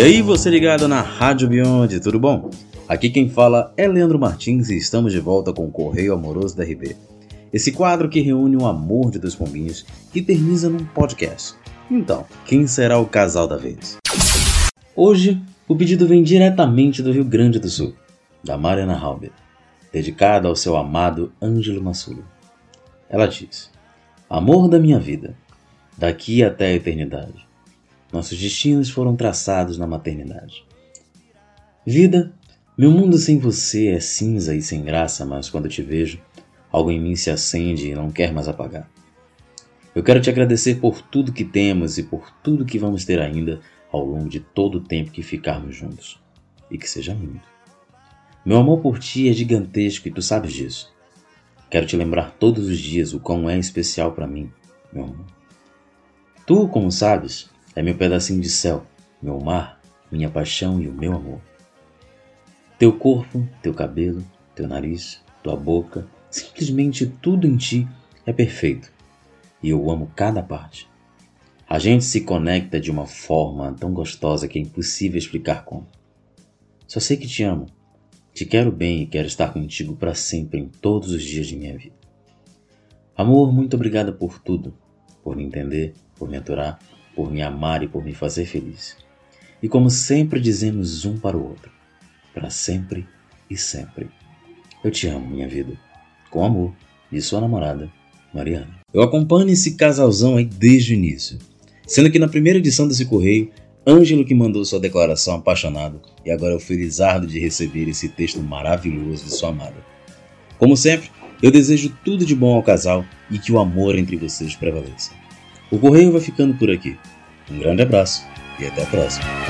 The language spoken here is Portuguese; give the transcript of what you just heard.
E aí, você ligado na Rádio Beyond, tudo bom? Aqui quem fala é Leandro Martins e estamos de volta com o Correio Amoroso da RB. Esse quadro que reúne o amor de dois pombinhos e termina num podcast. Então, quem será o casal da vez? Hoje, o pedido vem diretamente do Rio Grande do Sul, da Mariana Halber, dedicado ao seu amado Ângelo Massulo. Ela diz: Amor da minha vida, daqui até a eternidade. Nossos destinos foram traçados na maternidade. Vida, meu mundo sem você é cinza e sem graça, mas quando te vejo, algo em mim se acende e não quer mais apagar. Eu quero te agradecer por tudo que temos e por tudo que vamos ter ainda ao longo de todo o tempo que ficarmos juntos. E que seja muito. Meu amor por ti é gigantesco e tu sabes disso. Quero te lembrar todos os dias o quão é especial para mim, meu amor. Tu, como sabes, é meu pedacinho de céu, meu mar, minha paixão e o meu amor. Teu corpo, teu cabelo, teu nariz, tua boca, simplesmente tudo em ti é perfeito. E eu amo cada parte. A gente se conecta de uma forma tão gostosa que é impossível explicar como. Só sei que te amo te quero bem e quero estar contigo para sempre em todos os dias de minha vida. Amor, muito obrigada por tudo, por me entender, por me aturar, por me amar e por me fazer feliz. E como sempre dizemos um para o outro, para sempre e sempre. Eu te amo, minha vida. Com amor, de sua namorada, Mariana. Eu acompanho esse casalzão aí desde o início, sendo que na primeira edição desse correio Ângelo que mandou sua declaração apaixonado e agora eu felizardo de receber esse texto maravilhoso de sua amada. Como sempre, eu desejo tudo de bom ao casal e que o amor entre vocês prevaleça. O correio vai ficando por aqui. Um grande abraço e até a próxima.